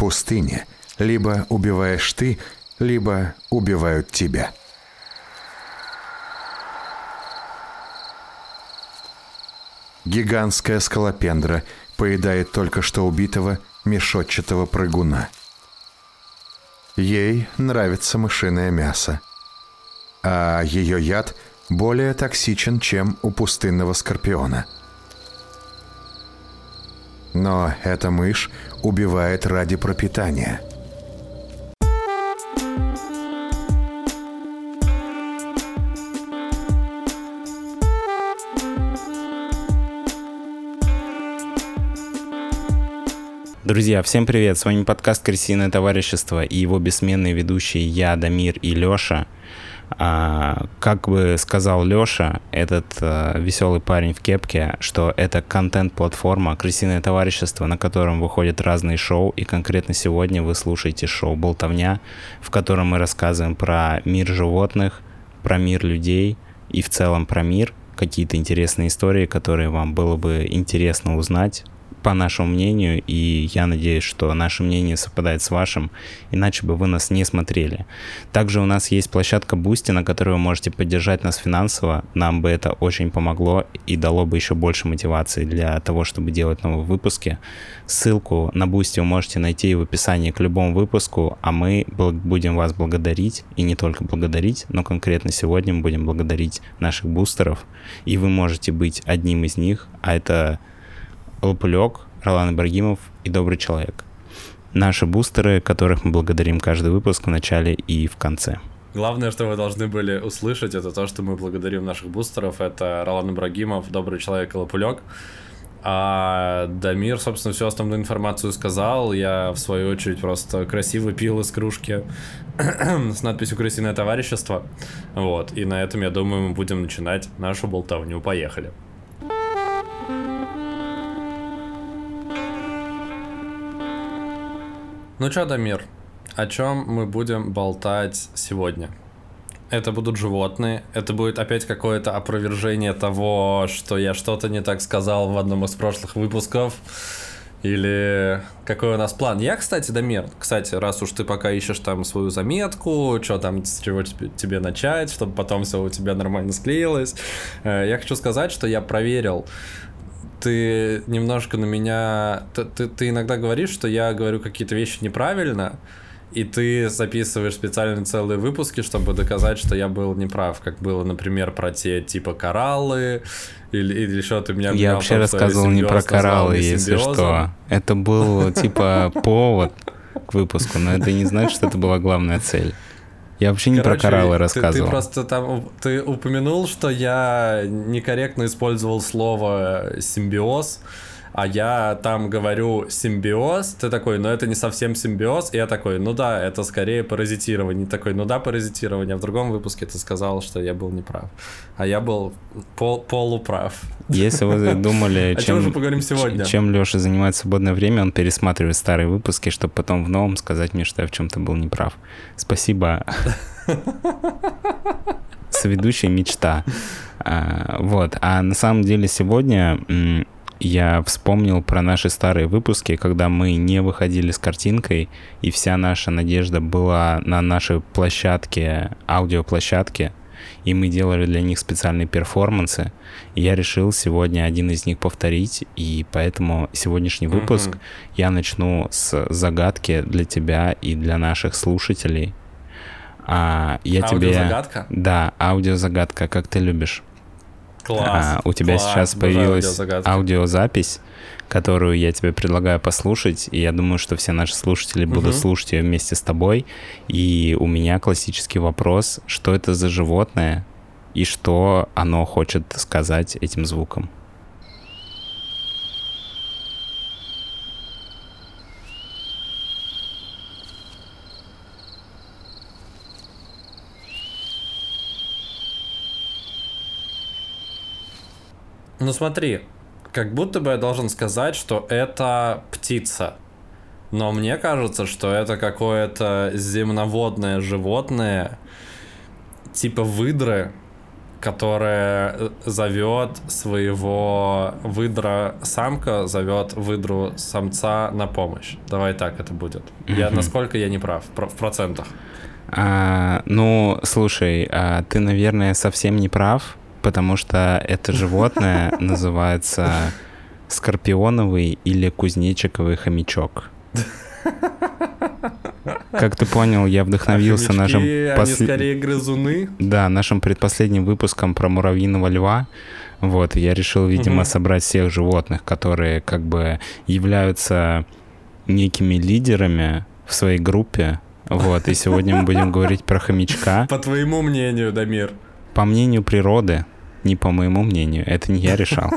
пустыне либо убиваешь ты, либо убивают тебя. Гигантская скалопендра поедает только что убитого мешотчатого прыгуна. Ей нравится мышиное мясо, а ее яд более токсичен, чем у пустынного скорпиона. Но эта мышь убивает ради пропитания – Друзья, всем привет! С вами подкаст «Крысиное товарищество» и его бессменные ведущие я, Дамир и Лёша. А, как бы сказал Лёша, этот а, веселый парень в кепке, что это контент-платформа «Крысиное товарищество», на котором выходят разные шоу, и конкретно сегодня вы слушаете шоу «Болтовня», в котором мы рассказываем про мир животных, про мир людей и в целом про мир, какие-то интересные истории, которые вам было бы интересно узнать по нашему мнению, и я надеюсь, что наше мнение совпадает с вашим, иначе бы вы нас не смотрели. Также у нас есть площадка Boosty, на которой вы можете поддержать нас финансово. Нам бы это очень помогло и дало бы еще больше мотивации для того, чтобы делать новые выпуски. Ссылку на Boosty вы можете найти в описании к любому выпуску, а мы будем вас благодарить, и не только благодарить, но конкретно сегодня мы будем благодарить наших бустеров, и вы можете быть одним из них, а это Лопулек, Ролан Ибрагимов и Добрый человек. Наши бустеры, которых мы благодарим каждый выпуск в начале и в конце. Главное, что вы должны были услышать, это то, что мы благодарим наших бустеров. Это Ролан Ибрагимов, Добрый человек и Лопулек. А Дамир, собственно, всю основную информацию сказал. Я, в свою очередь, просто красиво пил из кружки с надписью «Крысиное товарищество». Вот. И на этом, я думаю, мы будем начинать нашу болтовню. Поехали. Ну чё, Дамир, о чем мы будем болтать сегодня? Это будут животные, это будет опять какое-то опровержение того, что я что-то не так сказал в одном из прошлых выпусков. Или какой у нас план? Я, кстати, Дамир, кстати, раз уж ты пока ищешь там свою заметку, что там, с чего тебе начать, чтобы потом все у тебя нормально склеилось, э, я хочу сказать, что я проверил ты немножко на меня... Ты, ты, ты иногда говоришь, что я говорю какие-то вещи неправильно, и ты записываешь специальные целые выпуски, чтобы доказать, что я был неправ, как было, например, про те типа кораллы, или, или что ты меня Я вообще том, рассказывал не про кораллы, если что. Это был типа повод к выпуску, но это не значит, что это была главная цель. Я вообще не Короче, про кораллы рассказывал. Ты, ты просто там ты упомянул, что я некорректно использовал слово симбиоз а я там говорю симбиоз, ты такой, ну это не совсем симбиоз, и я такой, ну да, это скорее паразитирование, такой, ну да, паразитирование, а в другом выпуске ты сказал, что я был неправ, а я был пол полуправ. Если вы думали, чем, чем, поговорим сегодня? чем Леша занимает свободное время, он пересматривает старые выпуски, чтобы потом в новом сказать мне, что я в чем-то был неправ. Спасибо. Соведущая мечта. А, вот. А на самом деле сегодня я вспомнил про наши старые выпуски, когда мы не выходили с картинкой, и вся наша надежда была на нашей площадке, аудиоплощадке, и мы делали для них специальные перформансы. И я решил сегодня один из них повторить, и поэтому сегодняшний выпуск mm-hmm. я начну с загадки для тебя и для наших слушателей. А, я аудиозагадка? тебе... Да, аудиозагадка, как ты любишь. Класс. А, у тебя класс, сейчас появилась аудиозапись, которую я тебе предлагаю послушать, и я думаю, что все наши слушатели угу. будут слушать ее вместе с тобой. И у меня классический вопрос, что это за животное и что оно хочет сказать этим звуком? Ну смотри, как будто бы я должен сказать, что это птица. Но мне кажется, что это какое-то земноводное животное, типа выдры, которая э, зовет своего выдра самка, зовет выдру самца на помощь. Давай так это будет. Я насколько я не прав в процентах. А, ну, слушай, а ты, наверное, совсем не прав, потому что это животное называется скорпионовый или кузнечиковый хомячок. Как ты понял, я вдохновился а нашим... Пос... Они скорее грызуны? Да, нашим предпоследним выпуском про муравьиного льва. Вот, я решил, видимо, угу. собрать всех животных, которые как бы являются некими лидерами в своей группе. Вот, и сегодня мы будем говорить про хомячка. По твоему мнению, Дамир. По мнению природы, не по моему мнению, это не я решал.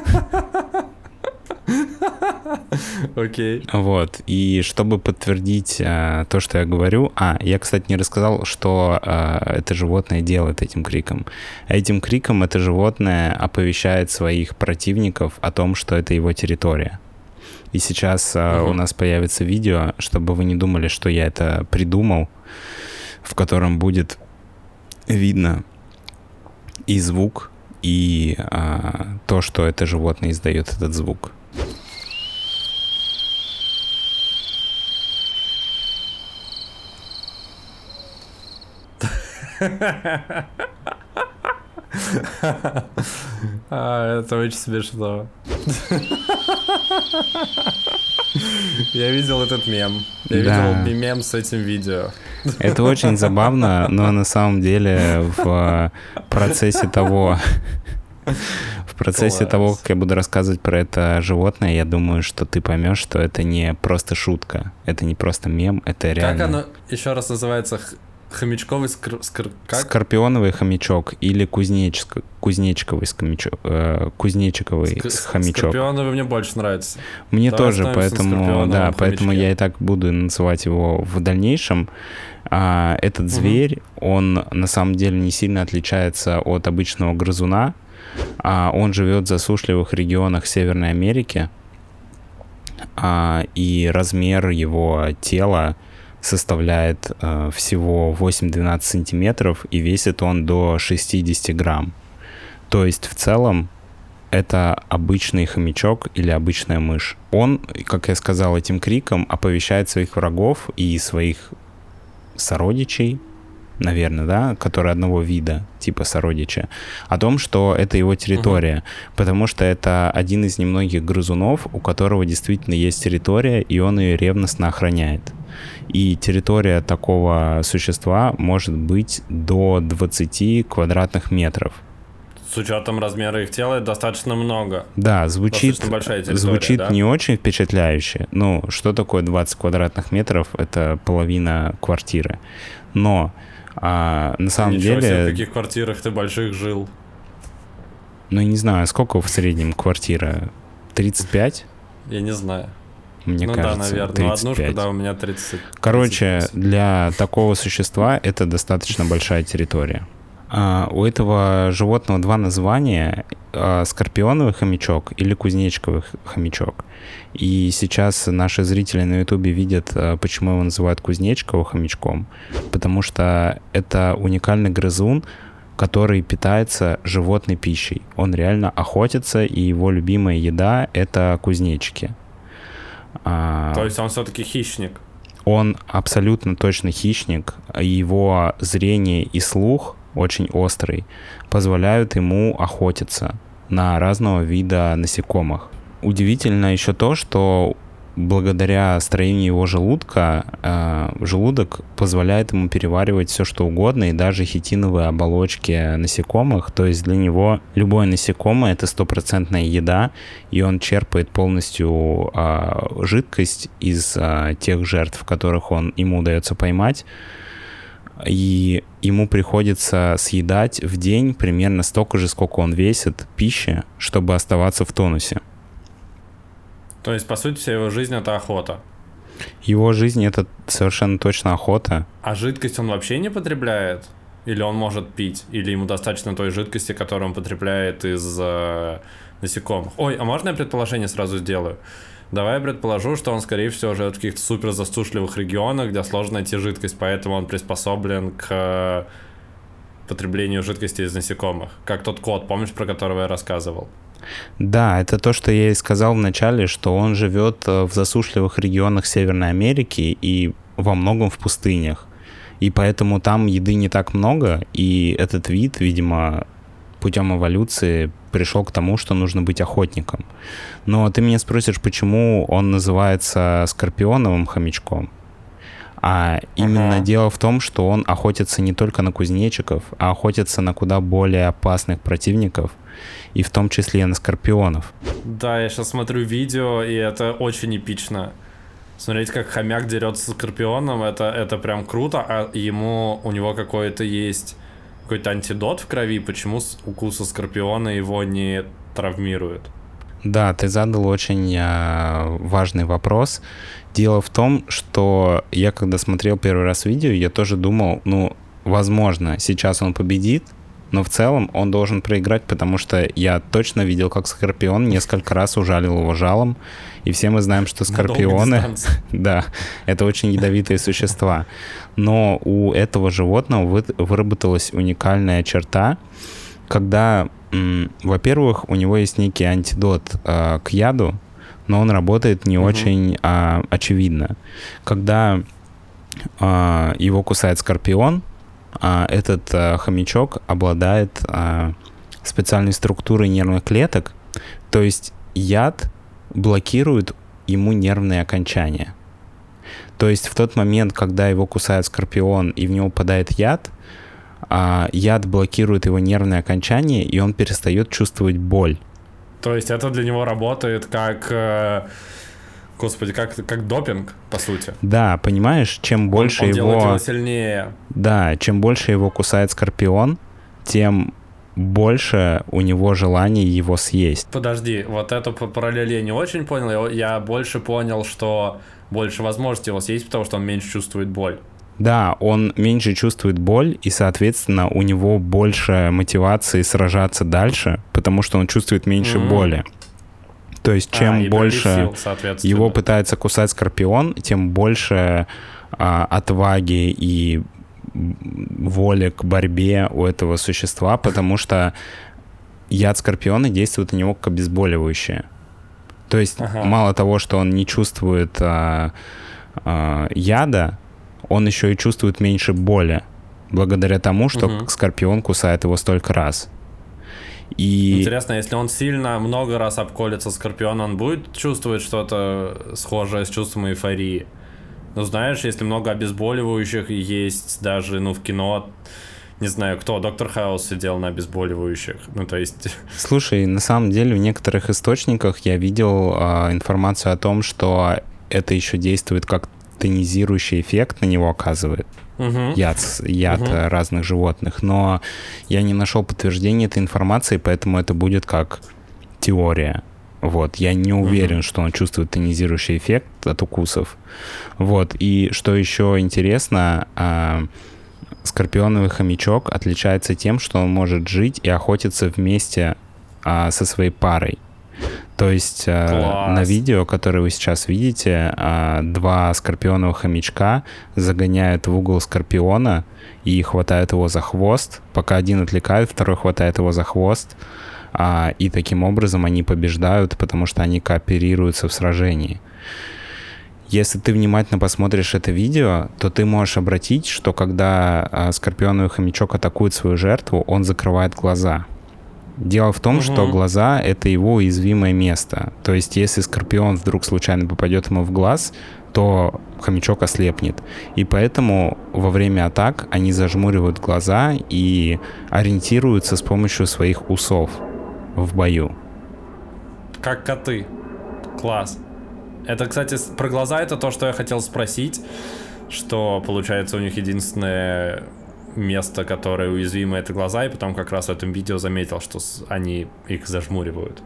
Окей. Okay. Вот. И чтобы подтвердить а, то, что я говорю... А, я, кстати, не рассказал, что а, это животное делает этим криком. Этим криком это животное оповещает своих противников о том, что это его территория. И сейчас а, uh-huh. у нас появится видео, чтобы вы не думали, что я это придумал, в котором будет видно и звук, и а, то, что это животное издает этот звук. А, это очень смешно. Я видел этот мем. Я да. видел мем с этим видео. Это очень забавно, но на самом деле в процессе того, в процессе Класс. того, как я буду рассказывать про это животное, я думаю, что ты поймешь, что это не просто шутка, это не просто мем, это реально. Как оно еще раз называется? Хомячковый скр... скр... как? Скорпионовый хомячок или кузнечк... кузнечковый хомячок. Э, кузнечиковый Ск... хомячок. Скорпионовый мне больше нравится. Мне Давай тоже, поэтому, да, поэтому я и так буду называть его в дальнейшем. А, этот зверь, угу. он на самом деле не сильно отличается от обычного грызуна. А, он живет в засушливых регионах Северной Америки. А, и размер его тела составляет э, всего 8-12 сантиметров и весит он до 60 грамм. То есть в целом это обычный хомячок или обычная мышь. Он, как я сказал, этим криком оповещает своих врагов и своих сородичей, наверное, да, которые одного вида, типа сородича, о том, что это его территория, угу. потому что это один из немногих грызунов, у которого действительно есть территория, и он ее ревностно охраняет. И территория такого существа может быть до 20 квадратных метров. С учетом размера их тела достаточно много. Да, звучит, звучит да? не очень впечатляюще. Ну, что такое 20 квадратных метров? Это половина квартиры. Но а, на самом Ничего деле... Себе, в каких квартирах ты больших жил? Ну, не знаю, сколько в среднем квартира? 35? Я не знаю. Мне ну кажется, да, наверное. 35. Ну, однушка, да, у меня 30. Короче, 30. для такого существа это достаточно большая территория. А, у этого животного два названия а, скорпионовый хомячок или кузнечковый хомячок. И сейчас наши зрители на ютубе видят, а, почему его называют кузнечковым хомячком. Потому что это уникальный грызун, который питается животной пищей. Он реально охотится, и его любимая еда — это кузнечики. То есть он все-таки хищник? Он абсолютно точно хищник. Его зрение и слух очень острый, позволяют ему охотиться на разного вида насекомых. Удивительно еще то, что благодаря строению его желудка, э, желудок позволяет ему переваривать все, что угодно, и даже хитиновые оболочки насекомых. То есть для него любое насекомое — это стопроцентная еда, и он черпает полностью э, жидкость из э, тех жертв, которых он, ему удается поймать, и ему приходится съедать в день примерно столько же, сколько он весит пищи, чтобы оставаться в тонусе. То есть, по сути, вся его жизнь — это охота? Его жизнь — это совершенно точно охота. А жидкость он вообще не потребляет? Или он может пить? Или ему достаточно той жидкости, которую он потребляет из э, насекомых? Ой, а можно я предположение сразу сделаю? Давай я предположу, что он, скорее всего, живет в каких-то супер засушливых регионах, где сложно найти жидкость, поэтому он приспособлен к потреблению жидкости из насекомых, как тот кот, помнишь, про которого я рассказывал? Да, это то, что я и сказал вначале, что он живет э, в засушливых регионах Северной Америки и во многом в пустынях. И поэтому там еды не так много, и этот вид, видимо, путем эволюции пришел к тому, что нужно быть охотником. Но ты меня спросишь, почему он называется скорпионовым хомячком? А именно ага. дело в том, что он охотится не только на кузнечиков, а охотится на куда более опасных противников, и в том числе и на скорпионов. Да, я сейчас смотрю видео, и это очень эпично. Смотреть, как хомяк дерется с скорпионом, это, это прям круто, а ему, у него какой-то есть какой-то антидот в крови, почему укусы скорпиона его не травмируют? Да, ты задал очень э, важный вопрос. Дело в том, что я когда смотрел первый раз видео, я тоже думал, ну, возможно, сейчас он победит, но в целом он должен проиграть, потому что я точно видел, как Скорпион несколько раз ужалил его жалом, и все мы знаем, что Скорпионы... Да, это очень ядовитые существа. Но у этого животного вы, выработалась уникальная черта, когда, во-первых, у него есть некий антидот э, к яду, но он работает не угу. очень э, очевидно. Когда э, его кусает скорпион, а, этот а, хомячок обладает а, специальной структурой нервных клеток, то есть яд блокирует ему нервные окончания. То есть в тот момент, когда его кусает скорпион и в него попадает яд, яд блокирует его нервные окончания, и он перестает чувствовать боль. То есть это для него работает как э, Господи, как, как допинг, по сути. Да, понимаешь, чем больше он, он его... его сильнее. Да, чем больше его кусает скорпион, тем больше у него желания его съесть. Подожди, вот эту параллель я не очень понял. Я больше понял, что больше возможности его съесть, потому что он меньше чувствует боль. Да, он меньше чувствует боль, и, соответственно, у него больше мотивации сражаться дальше, потому что он чувствует меньше mm-hmm. боли. То есть чем а, больше сил, его пытается кусать скорпион, тем больше а, отваги и воли к борьбе у этого существа, потому что яд скорпиона действует на него как обезболивающее. То есть ага. мало того, что он не чувствует а, а, яда, он еще и чувствует меньше боли, благодаря тому, что угу. скорпион кусает его столько раз. И... Интересно, если он сильно много раз обколется Скорпион, он будет чувствовать что-то схожее с чувством эйфории? Ну, знаешь, если много обезболивающих есть даже, ну, в кино, не знаю, кто, Доктор Хаус сидел на обезболивающих, ну, то есть... Слушай, на самом деле в некоторых источниках я видел э, информацию о том, что это еще действует как тонизирующий эффект на него оказывает угу. яд, яд угу. разных животных, но я не нашел подтверждения этой информации, поэтому это будет как теория. Вот, я не уверен, угу. что он чувствует тонизирующий эффект от укусов. Вот, и что еще интересно, а, скорпионовый хомячок отличается тем, что он может жить и охотиться вместе а, со своей парой. То есть э, Класс. на видео, которое вы сейчас видите, э, два скорпионовых хомячка загоняют в угол скорпиона и хватают его за хвост. Пока один отвлекает, второй хватает его за хвост. А, и таким образом они побеждают, потому что они кооперируются в сражении. Если ты внимательно посмотришь это видео, то ты можешь обратить, что когда а, скорпионовый хомячок атакует свою жертву, он закрывает глаза. Дело в том, угу. что глаза — это его уязвимое место. То есть, если скорпион вдруг случайно попадет ему в глаз, то хомячок ослепнет. И поэтому во время атак они зажмуривают глаза и ориентируются с помощью своих усов в бою. Как коты. Класс. Это, кстати, про глаза это то, что я хотел спросить, что получается у них единственное место, которое уязвимо, это глаза, и потом как раз в этом видео заметил, что они их зажмуривают.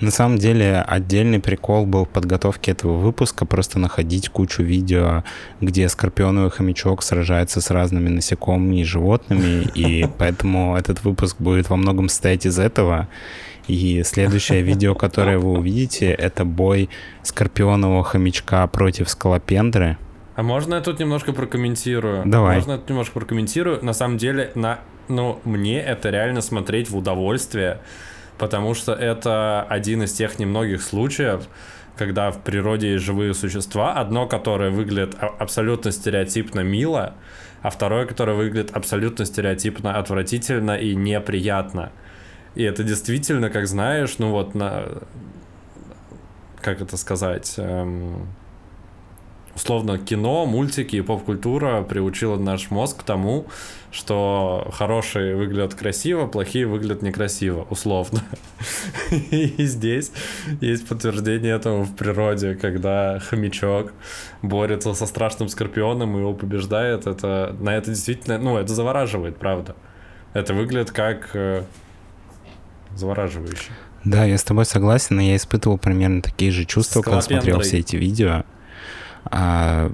На самом деле отдельный прикол был в подготовке этого выпуска просто находить кучу видео, где скорпионовый хомячок сражается с разными насекомыми и животными, и поэтому этот выпуск будет во многом состоять из этого. И следующее видео, которое вы увидите, это бой скорпионового хомячка против скалопендры. А можно я тут немножко прокомментирую? Давай. Можно я тут немножко прокомментирую? На самом деле, на, ну, мне это реально смотреть в удовольствие, потому что это один из тех немногих случаев, когда в природе есть живые существа, одно, которое выглядит а- абсолютно стереотипно мило, а второе, которое выглядит абсолютно стереотипно отвратительно и неприятно. И это действительно, как знаешь, ну вот на... Как это сказать? Эм, условно, кино, мультики и поп-культура приучила наш мозг к тому, что хорошие выглядят красиво, плохие выглядят некрасиво, условно. И здесь есть подтверждение этому в природе, когда хомячок борется со страшным скорпионом и его побеждает. Это, на это действительно, ну, это завораживает, правда. Это выглядит как э, завораживающе. Да, я с тобой согласен, я испытывал примерно такие же чувства, когда смотрел все эти видео. А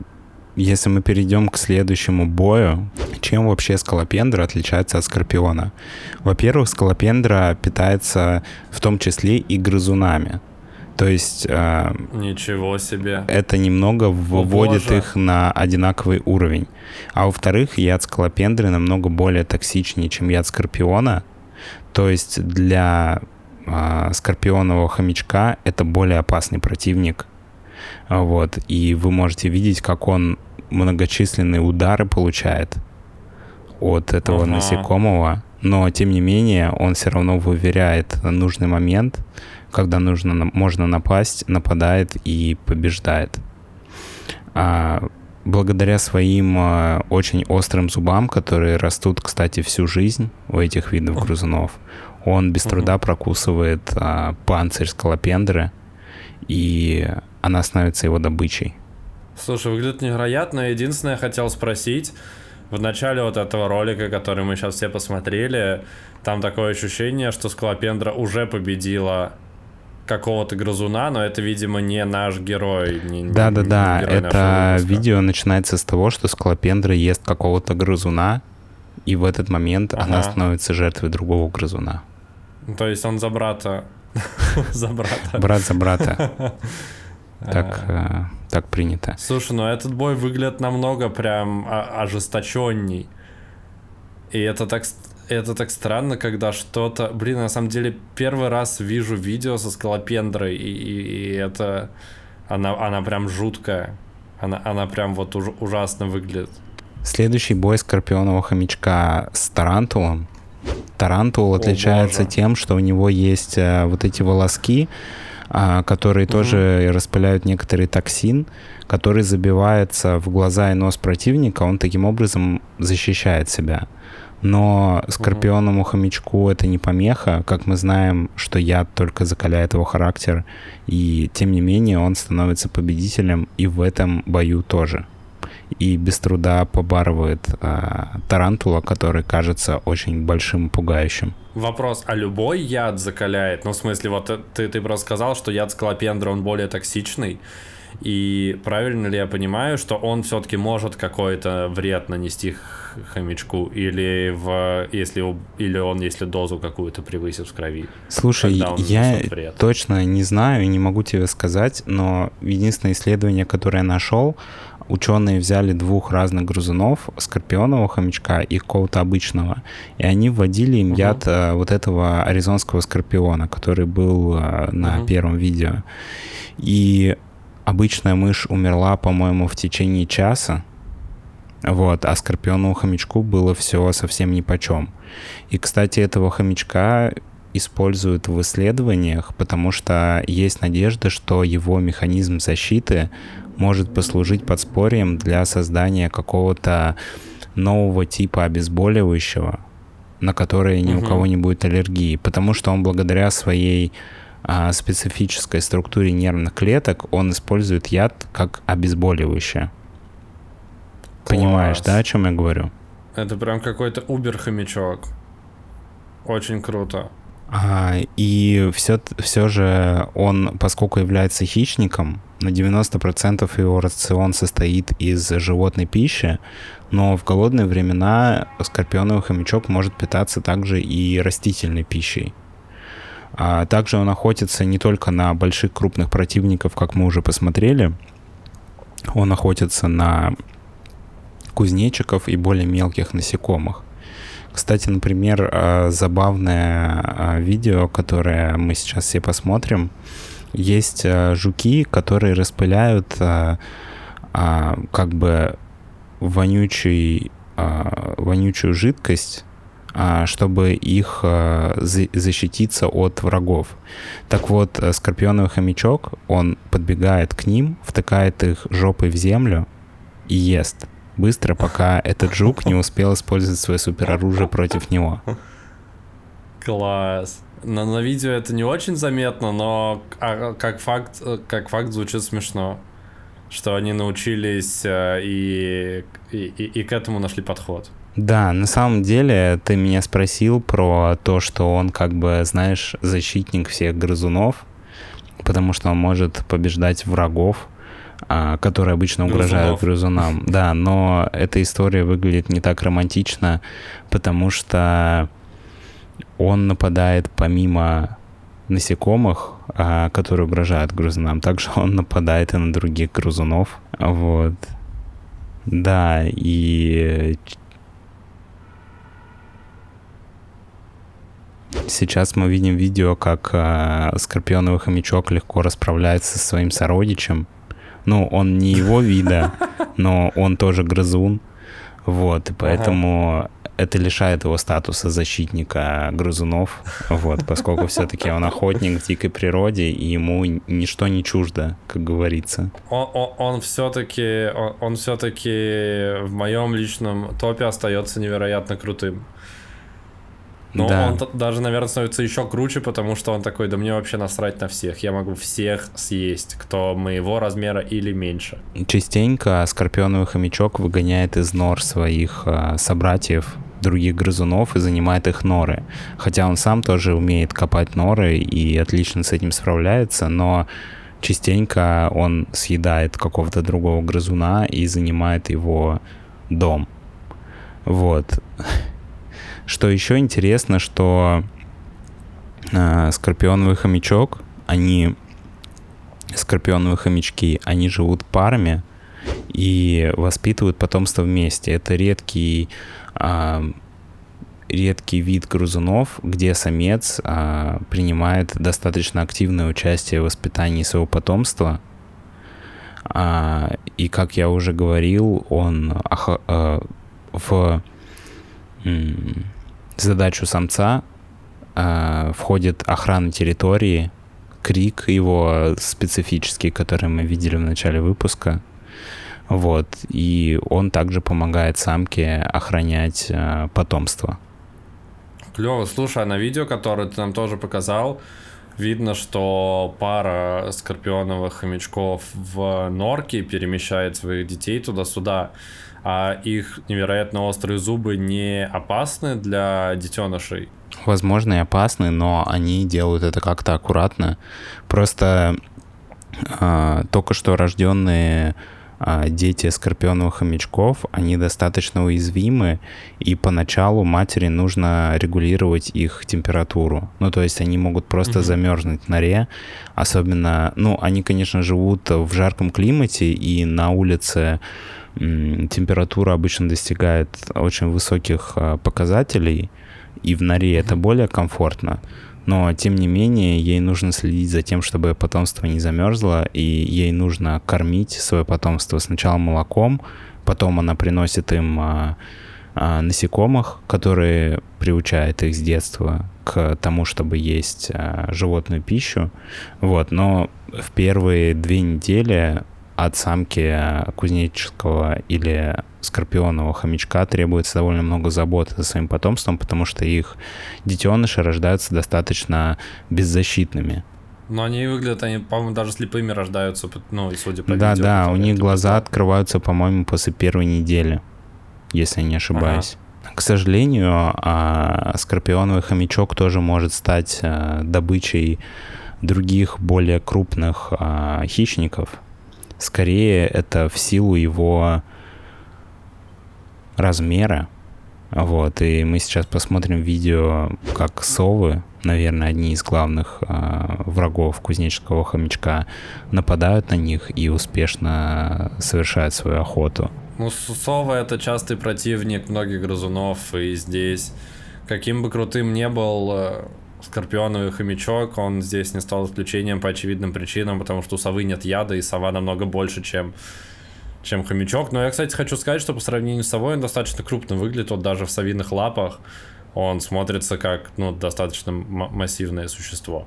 если мы перейдем к следующему бою, чем вообще скалопендра отличается от скорпиона? Во-первых, скалопендра питается в том числе и грызунами. То есть... Э, Ничего себе. Это немного выводит О, их на одинаковый уровень. А во-вторых, яд скалопендры намного более токсичнее, чем яд скорпиона. То есть для э, скорпионового хомячка это более опасный противник, вот, и вы можете видеть, как он многочисленные удары получает от этого ага. насекомого, но тем не менее он все равно выверяет нужный момент, когда нужно, можно напасть, нападает и побеждает. А, благодаря своим а, очень острым зубам, которые растут, кстати, всю жизнь у этих видов грызунов, он без труда прокусывает а, панцирь скалопендры, и она становится его добычей. Слушай, выглядит невероятно. Единственное, я хотел спросить, в начале вот этого ролика, который мы сейчас все посмотрели, там такое ощущение, что Скалопендра уже победила какого-то грызуна, но это, видимо, не наш герой. Да-да-да, это видео начинается с того, что Скалопендра ест какого-то грызуна, и в этот момент ага. она становится жертвой другого грызуна. То есть он за брата. За брата. Брат за брата. Так, э, так принято. Слушай, ну этот бой выглядит намного прям ожесточенней. И это так, это так странно, когда что-то... Блин, на самом деле первый раз вижу видео со скалопендрой, и, и, и это... Она, она прям жуткая. Она, она прям вот уж, ужасно выглядит. Следующий бой скорпионового хомячка с тарантулом. Тарантул отличается боже. тем, что у него есть э, вот эти волоски, которые угу. тоже распыляют некоторый токсин, который забивается в глаза и нос противника, он таким образом защищает себя. Но скорпионному хомячку это не помеха. Как мы знаем, что яд только закаляет его характер, и тем не менее он становится победителем и в этом бою тоже. И без труда побарывает а, тарантула, который кажется очень большим и пугающим. Вопрос, а любой яд закаляет? Ну, в смысле, вот ты, ты просто сказал, что яд скалопендра, он более токсичный. И правильно ли я понимаю, что он все-таки может какой-то вред нанести хомячку, или в если или он если дозу какую-то превысит в крови? Слушай, я точно не знаю, не могу тебе сказать, но единственное исследование, которое я нашел, ученые взяли двух разных грызунов, скорпионового хомячка и какого-то обычного, и они вводили им uh-huh. яд а, вот этого аризонского скорпиона, который был а, на uh-huh. первом видео. И обычная мышь умерла, по-моему, в течение часа, вот, а скорпионовому хомячку было все совсем ни по чем. И, кстати, этого хомячка используют в исследованиях, потому что есть надежда, что его механизм защиты может послужить подспорьем для создания какого-то нового типа обезболивающего, на которое ни угу. у кого не будет аллергии, потому что он благодаря своей а, специфической структуре нервных клеток он использует яд как обезболивающее. Класс. Понимаешь, да, о чем я говорю? Это прям какой-то убер-хомячок. Очень круто. А, и все, все же он, поскольку является хищником, на 90% его рацион состоит из животной пищи, но в голодные времена скорпионовый хомячок может питаться также и растительной пищей. А также он охотится не только на больших крупных противников, как мы уже посмотрели, Он охотится на кузнечиков и более мелких насекомых. Кстати, например, э, забавное э, видео, которое мы сейчас все посмотрим, есть э, жуки, которые распыляют как бы вонючий, вонючую жидкость чтобы их защититься от врагов. Так вот, скорпионовый хомячок, он подбегает к ним, втыкает их жопой в землю и ест быстро, пока этот жук не успел использовать свое супероружие против него. Класс. На, на видео это не очень заметно, но а, как факт, как факт звучит смешно, что они научились э, и, и, и к этому нашли подход. Да, на самом деле ты меня спросил про то, что он как бы, знаешь, защитник всех грызунов, потому что он может побеждать врагов. А, которые обычно угрожают грызунам. Да, но эта история выглядит не так романтично, потому что он нападает помимо насекомых, а, которые угрожают грызунам, также он нападает и на других грызунов. Вот. Да, и Сейчас мы видим видео, как э, скорпионовый хомячок легко расправляется со своим сородичем, ну, он не его вида, но он тоже грызун. Вот, и поэтому ага. это лишает его статуса защитника грызунов, вот, поскольку все-таки он охотник в дикой природе, и ему ничто не чуждо, как говорится. Он, он, он все-таки, он, он все-таки в моем личном топе остается невероятно крутым. Но да. он даже, наверное, становится еще круче, потому что он такой, да мне вообще насрать на всех. Я могу всех съесть, кто моего размера или меньше. Частенько скорпионовый хомячок выгоняет из нор своих э, собратьев, других грызунов, и занимает их норы. Хотя он сам тоже умеет копать норы и отлично с этим справляется, но частенько он съедает какого-то другого грызуна и занимает его дом. Вот. Что еще интересно, что э, скорпионовый хомячок, они, скорпионовые хомячки, они живут парами и воспитывают потомство вместе. Это редкий, э, редкий вид грызунов, где самец э, принимает достаточно активное участие в воспитании своего потомства. А, и как я уже говорил, он а, в задачу самца э, входит охрана территории, крик его специфический, который мы видели в начале выпуска. Вот. И он также помогает самке охранять э, потомство. Клево. Слушай, а на видео, которое ты нам тоже показал, видно, что пара скорпионовых хомячков в норке перемещает своих детей туда-сюда а их невероятно острые зубы не опасны для детенышей? Возможно, и опасны, но они делают это как-то аккуратно. Просто э, только что рожденные дети скорпионовых хомячков, они достаточно уязвимы, и поначалу матери нужно регулировать их температуру. Ну, то есть они могут просто mm-hmm. замерзнуть в норе, особенно, ну, они, конечно, живут в жарком климате, и на улице температура обычно достигает очень высоких а, показателей, и в норе это более комфортно. Но, тем не менее, ей нужно следить за тем, чтобы потомство не замерзло, и ей нужно кормить свое потомство сначала молоком, потом она приносит им а, а, насекомых, которые приучают их с детства к тому, чтобы есть а, животную пищу. Вот, но в первые две недели от самки кузнеческого или скорпионового хомячка требуется довольно много заботы за своим потомством, потому что их детеныши рождаются достаточно беззащитными. Но они выглядят, они, по-моему, даже слепыми рождаются, ну, и судя по Да, видео, да, у них глаза открываются, по-моему, после первой недели, если я не ошибаюсь. Ага. К сожалению, а, скорпионовый хомячок тоже может стать а, добычей других более крупных а, хищников, Скорее это в силу его размера, Вот, и мы сейчас посмотрим видео, как совы, наверное, одни из главных э, врагов кузнеческого хомячка, нападают на них и успешно совершают свою охоту. Ну, сова это частый противник многих грызунов, и здесь, каким бы крутым не был э, скорпионовый хомячок, он здесь не стал исключением по очевидным причинам, потому что у совы нет яда, и сова намного больше, чем чем хомячок. Но я, кстати, хочу сказать, что по сравнению с совой он достаточно крупно выглядит, вот даже в совиных лапах он смотрится как, ну, достаточно массивное существо.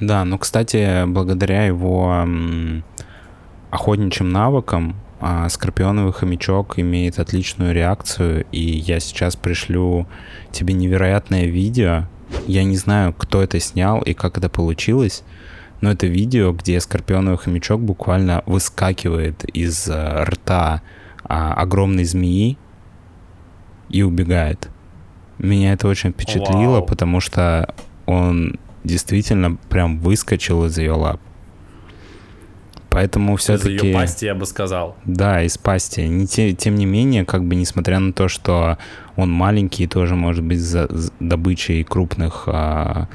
Да, ну, кстати, благодаря его охотничьим навыкам а, скорпионовый хомячок имеет отличную реакцию, и я сейчас пришлю тебе невероятное видео. Я не знаю, кто это снял и как это получилось, но это видео, где скорпионовый хомячок буквально выскакивает из э, рта а, огромной змеи и убегает. Меня это очень впечатлило, Вау. потому что он действительно прям выскочил из ее лап. Поэтому все-таки... Из ее пасти, я бы сказал. Да, из пасти. Не те, тем не менее, как бы несмотря на то, что он маленький и тоже может быть за, за добычей крупных а,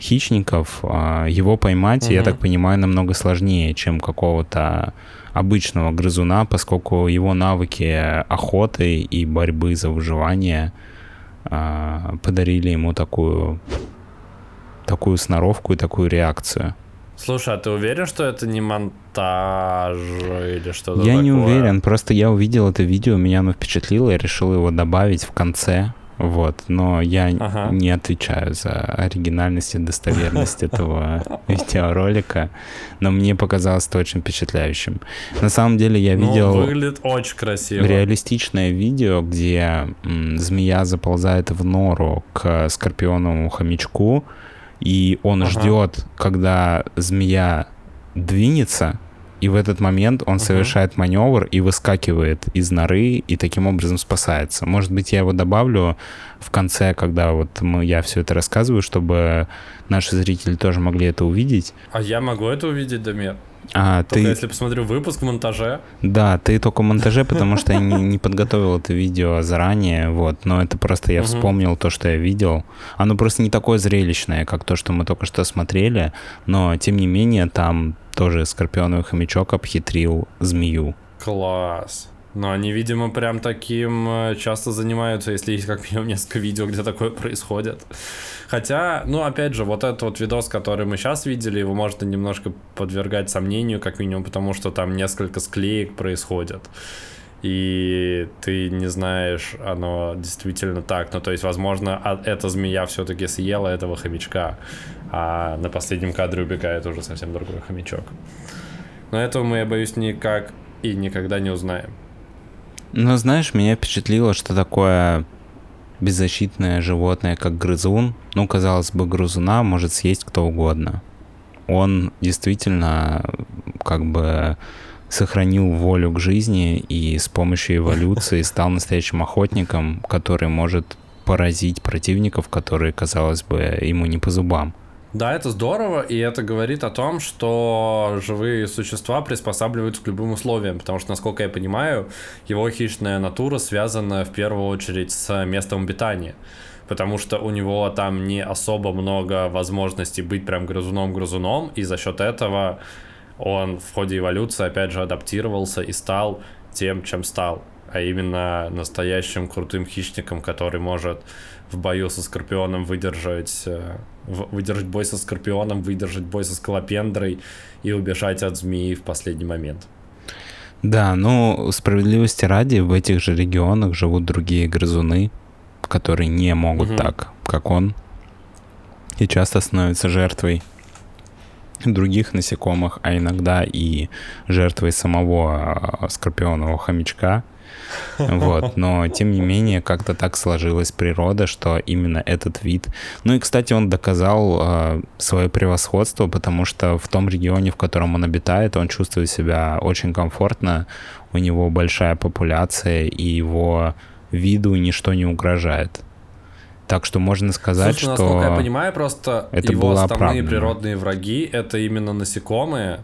хищников, а, его поймать, угу. я так понимаю, намного сложнее, чем какого-то обычного грызуна, поскольку его навыки охоты и борьбы за выживание а, подарили ему такую такую сноровку и такую реакцию. Слушай, а ты уверен, что это не монтаж или что-то Я такое? не уверен, просто я увидел это видео, меня оно впечатлило, я решил его добавить в конце вот, но я ага. не отвечаю за оригинальность и достоверность этого видеоролика, но мне показалось это очень впечатляющим. На самом деле я ну, видел... Ну, выглядит очень красиво. Реалистичное видео, где змея заползает в нору к скорпионовому хомячку, и он ага. ждет, когда змея двинется, и в этот момент он uh-huh. совершает маневр и выскакивает из норы и таким образом спасается. Может быть, я его добавлю в конце, когда вот мы, я все это рассказываю, чтобы наши зрители тоже могли это увидеть. А я могу это увидеть, Дамир? А, только ты... если посмотрю выпуск в монтаже. Да, ты только в монтаже, потому что я не, не подготовил это видео заранее, вот, но это просто я вспомнил то, что я видел. Оно просто не такое зрелищное, как то, что мы только что смотрели, но тем не менее там тоже скорпионовый хомячок обхитрил змею. Класс. Но они, видимо, прям таким э, часто занимаются, если есть как минимум несколько видео, где такое происходит. Хотя, ну, опять же, вот этот вот видос, который мы сейчас видели, его можно немножко подвергать сомнению, как минимум, потому что там несколько склеек происходит. И ты не знаешь, оно действительно так. Ну, то есть, возможно, а, эта змея все-таки съела этого хомячка а на последнем кадре убегает уже совсем другой хомячок. Но этого мы, я боюсь, никак и никогда не узнаем. Ну, знаешь, меня впечатлило, что такое беззащитное животное, как грызун, ну, казалось бы, грызуна может съесть кто угодно. Он действительно как бы сохранил волю к жизни и с помощью эволюции стал настоящим охотником, который может поразить противников, которые, казалось бы, ему не по зубам. Да, это здорово, и это говорит о том, что живые существа приспосабливаются к любым условиям, потому что, насколько я понимаю, его хищная натура связана в первую очередь с местом обитания потому что у него там не особо много возможностей быть прям грызуном-грызуном, и за счет этого он в ходе эволюции, опять же, адаптировался и стал тем, чем стал, а именно настоящим крутым хищником, который может в бою со Скорпионом выдержать э, выдержать бой со Скорпионом, выдержать бой со Скалопендрой и убежать от змеи в последний момент. Да, ну, справедливости ради, в этих же регионах живут другие грызуны, которые не могут угу. так, как он, и часто становятся жертвой других насекомых, а иногда и жертвой самого а, скорпионового хомячка – вот, но тем не менее как-то так сложилась природа, что именно этот вид. Ну и, кстати, он доказал э, свое превосходство, потому что в том регионе, в котором он обитает, он чувствует себя очень комфортно, у него большая популяция, и его виду ничто не угрожает. Так что можно сказать, Слушай, что... насколько я понимаю, просто это его основные оправдано. природные враги — это именно насекомые,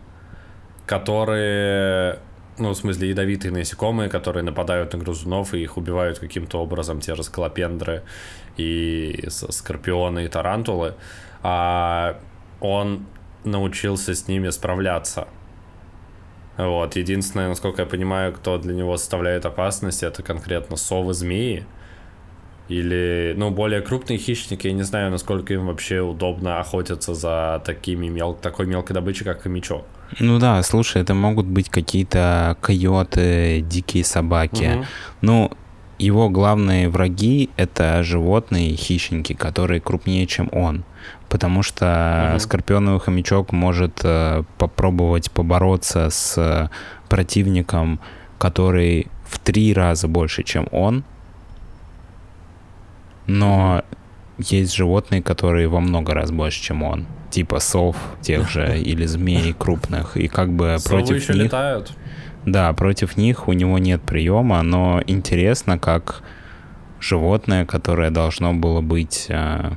которые ну, в смысле, ядовитые насекомые, которые нападают на грызунов и их убивают каким-то образом, те же скалопендры и скорпионы и тарантулы. А он научился с ними справляться. Вот, единственное, насколько я понимаю, кто для него составляет опасность, это конкретно совы-змеи. Или, ну, более крупные хищники, я не знаю, насколько им вообще удобно охотиться за такими мел... такой мелкой добычей, как хомячок. Ну да, слушай, это могут быть какие-то койоты, дикие собаки. Угу. Ну, его главные враги — это животные, хищники, которые крупнее, чем он. Потому что угу. скорпионовый хомячок может э, попробовать побороться с противником, который в три раза больше, чем он, но есть животные, которые во много раз больше, чем он. Типа сов тех же или змей крупных. И как бы Совы против еще них... летают. Да, против них у него нет приема, но интересно, как животное, которое должно было быть э,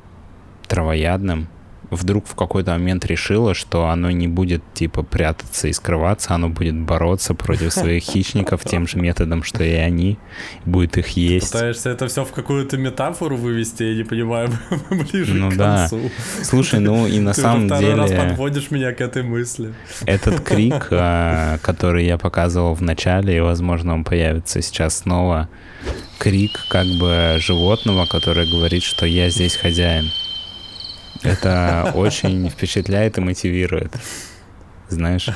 травоядным, вдруг в какой-то момент решила, что оно не будет типа прятаться и скрываться, оно будет бороться против своих хищников тем же методом, что и они, будет их есть. Ты пытаешься это все в какую-то метафору вывести, я не понимаю, ближе ну, к да. концу. Слушай, ну и на Ты самом деле... раз подводишь меня к этой мысли. Этот крик, а, который я показывал в начале, и, возможно, он появится сейчас снова, крик как бы животного, которое говорит, что я здесь хозяин. Это очень впечатляет и мотивирует. Знаешь?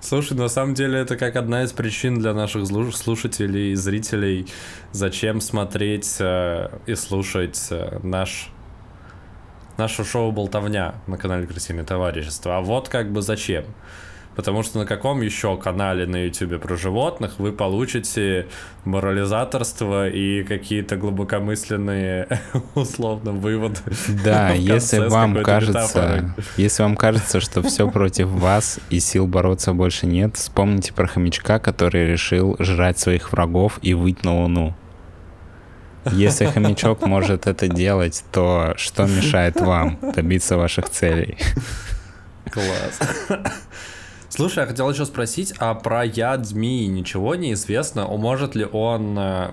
Слушай, на самом деле это как одна из причин для наших слушателей и зрителей, зачем смотреть э, и слушать э, наш наше шоу «Болтовня» на канале «Крысиное товарищество». А вот как бы зачем. Потому что на каком еще канале на YouTube про животных вы получите морализаторство и какие-то глубокомысленные, условно, выводы. Да, если вам кажется, если вам кажется, что все против вас и сил бороться больше нет, вспомните про хомячка, который решил жрать своих врагов и выть на луну. Если хомячок может это делать, то что мешает вам добиться ваших целей? Класс. Слушай, я хотел еще спросить, а про яд змеи ничего не известно? Может ли он э,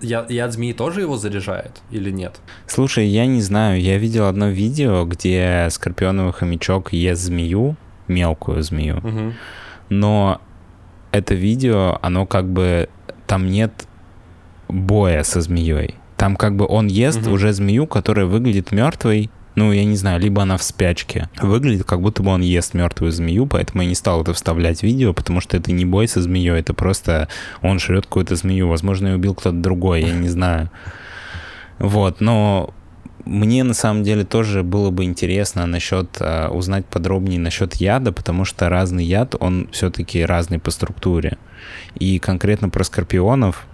яд змеи тоже его заряжает или нет? Слушай, я не знаю. Я видел одно видео, где скорпионовый хомячок ест змею, мелкую змею. Угу. Но это видео, оно как бы... Там нет боя со змеей. Там как бы он ест угу. уже змею, которая выглядит мертвой, ну, я не знаю, либо она в спячке. Выглядит, как будто бы он ест мертвую змею, поэтому я не стал это вставлять в видео, потому что это не бой со змеей, это просто он жрет какую-то змею. Возможно, ее убил кто-то другой, я не знаю. Вот, но мне на самом деле тоже было бы интересно насчет uh, узнать подробнее насчет яда, потому что разный яд, он все-таки разный по структуре. И конкретно про скорпионов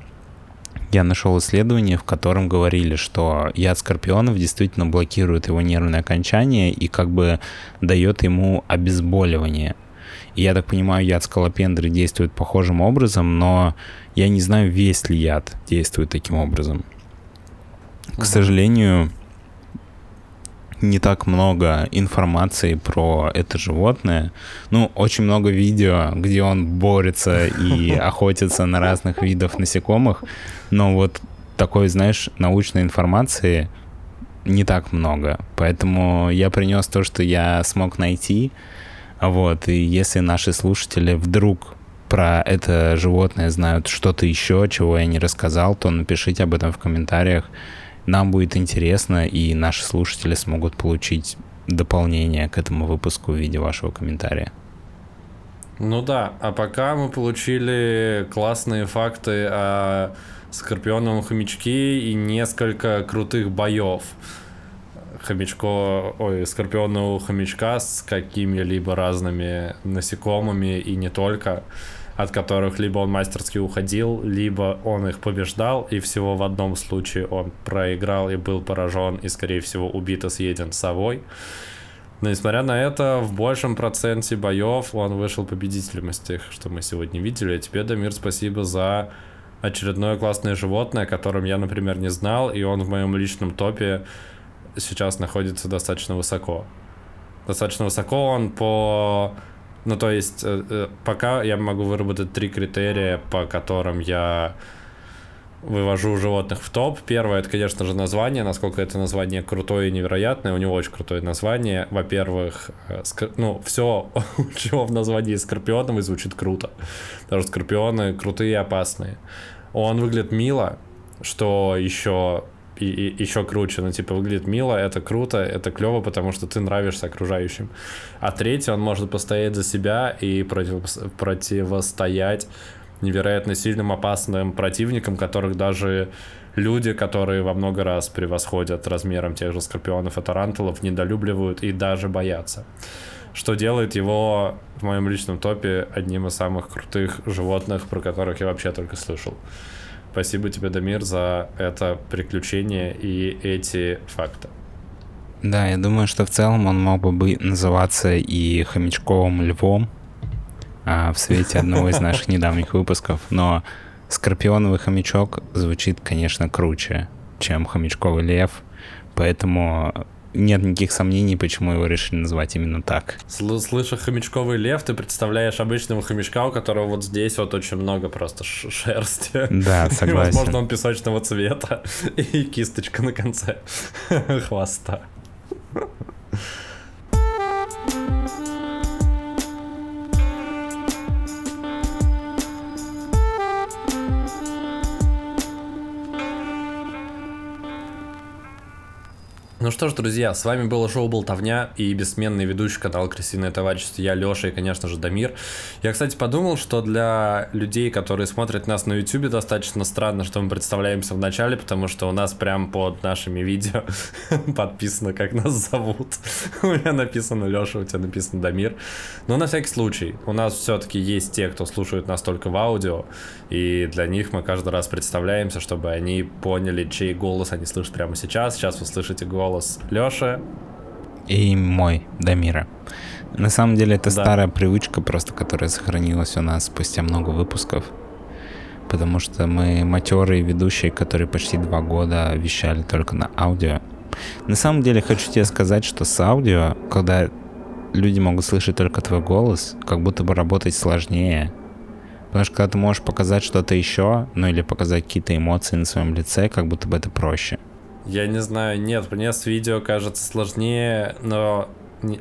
я нашел исследование, в котором говорили, что яд скорпионов действительно блокирует его нервное окончание и как бы дает ему обезболивание. И я так понимаю, яд скалопендры действует похожим образом, но я не знаю, весь ли яд действует таким образом. К сожалению, не так много информации про это животное. Ну, очень много видео, где он борется и охотится на разных видов насекомых, но вот такой, знаешь, научной информации не так много. Поэтому я принес то, что я смог найти. Вот, и если наши слушатели вдруг про это животное знают что-то еще, чего я не рассказал, то напишите об этом в комментариях. Нам будет интересно, и наши слушатели смогут получить дополнение к этому выпуску в виде вашего комментария. Ну да, а пока мы получили классные факты о скорпионовом хомячке и несколько крутых боев хомячко, ой, скорпионного хомячка с какими-либо разными насекомыми и не только от которых либо он мастерски уходил, либо он их побеждал, и всего в одном случае он проиграл и был поражен, и, скорее всего, убит и съеден совой. Но, несмотря на это, в большем проценте боев он вышел победителем из тех, что мы сегодня видели. А тебе, Дамир, спасибо за очередное классное животное, о котором я, например, не знал, и он в моем личном топе сейчас находится достаточно высоко. Достаточно высоко он по Ну, то есть, э, э, пока я могу выработать три критерия, по которым я вывожу животных в топ. Первое, это, конечно же, название, насколько это название крутое и невероятное. У него очень крутое название. Во-первых, э, скор... ну, все, чего в названии скорпионом звучит круто. Потому что скорпионы крутые и опасные. Он выглядит мило, что еще и, и еще круче, ну, типа, выглядит мило, это круто, это клево, потому что ты нравишься окружающим. А третий, он может постоять за себя и против, противостоять невероятно сильным, опасным противникам, которых даже люди, которые во много раз превосходят размером тех же скорпионов и тарантулов, недолюбливают и даже боятся. Что делает его в моем личном топе одним из самых крутых животных, про которых я вообще только слышал. Спасибо тебе, Дамир, за это приключение и эти факты. Да, я думаю, что в целом он мог бы называться и хомячковым львом, а, в свете одного из наших недавних выпусков, но скорпионовый хомячок звучит, конечно, круче, чем хомячковый лев, поэтому нет никаких сомнений, почему его решили назвать именно так. Слыша хомячковый лев, ты представляешь обычного хомячка, у которого вот здесь вот очень много просто шерсти. Да, согласен. И, возможно, он песочного цвета и кисточка на конце хвоста. Ну что ж, друзья, с вами было шоу «Болтовня» и бессменный ведущий канал «Крысиное товарищество». Я Леша и, конечно же, Дамир. Я, кстати, подумал, что для людей, которые смотрят нас на YouTube, достаточно странно, что мы представляемся в начале, потому что у нас прям под нашими видео подписано, как нас зовут. У меня написано Леша, у тебя написано Дамир. Но на всякий случай, у нас все-таки есть те, кто слушает нас только в аудио, и для них мы каждый раз представляемся, чтобы они поняли, чей голос они слышат прямо сейчас. Сейчас вы слышите голос голос Лёши. И мой, Дамира. На самом деле это да. старая привычка просто, которая сохранилась у нас спустя много выпусков. Потому что мы матерые ведущие, которые почти два года вещали только на аудио. На самом деле хочу тебе сказать, что с аудио, когда люди могут слышать только твой голос, как будто бы работать сложнее. Потому что когда ты можешь показать что-то еще, ну или показать какие-то эмоции на своем лице, как будто бы это проще. Я не знаю, нет, мне с видео кажется сложнее, но...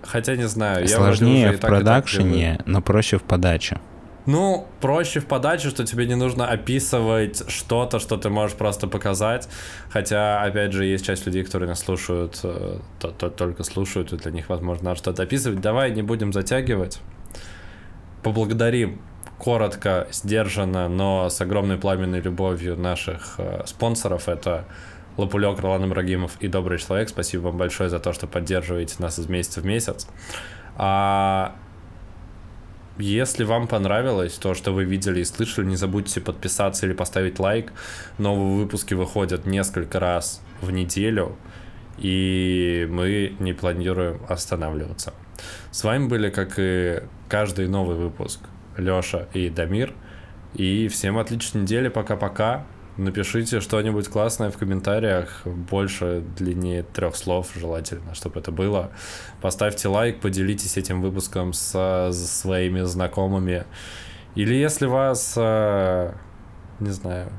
Хотя не знаю. Сложнее я в продакшене, но проще в подаче. Ну, проще в подаче, что тебе не нужно описывать что-то, что ты можешь просто показать. Хотя, опять же, есть часть людей, которые нас слушают, э, то, то, только слушают, и для них, возможно, надо что-то описывать. Давай не будем затягивать. Поблагодарим коротко, сдержанно, но с огромной пламенной любовью наших э, спонсоров. Это Лапулек, Ролан Ибрагимов и Добрый Человек. Спасибо вам большое за то, что поддерживаете нас из месяца в месяц. А если вам понравилось то, что вы видели и слышали, не забудьте подписаться или поставить лайк. Новые выпуски выходят несколько раз в неделю, и мы не планируем останавливаться. С вами были, как и каждый новый выпуск, Лёша и Дамир. И всем отличной недели, пока-пока. Напишите что-нибудь классное в комментариях, больше, длиннее трех слов желательно, чтобы это было. Поставьте лайк, поделитесь этим выпуском со, со своими знакомыми. Или если вас, э, не знаю,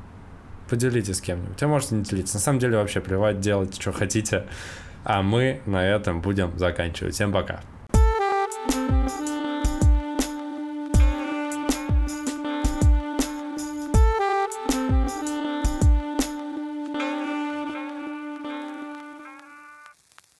поделитесь с кем-нибудь. А можете не делиться. На самом деле вообще плевать, делать, что хотите. А мы на этом будем заканчивать. Всем пока.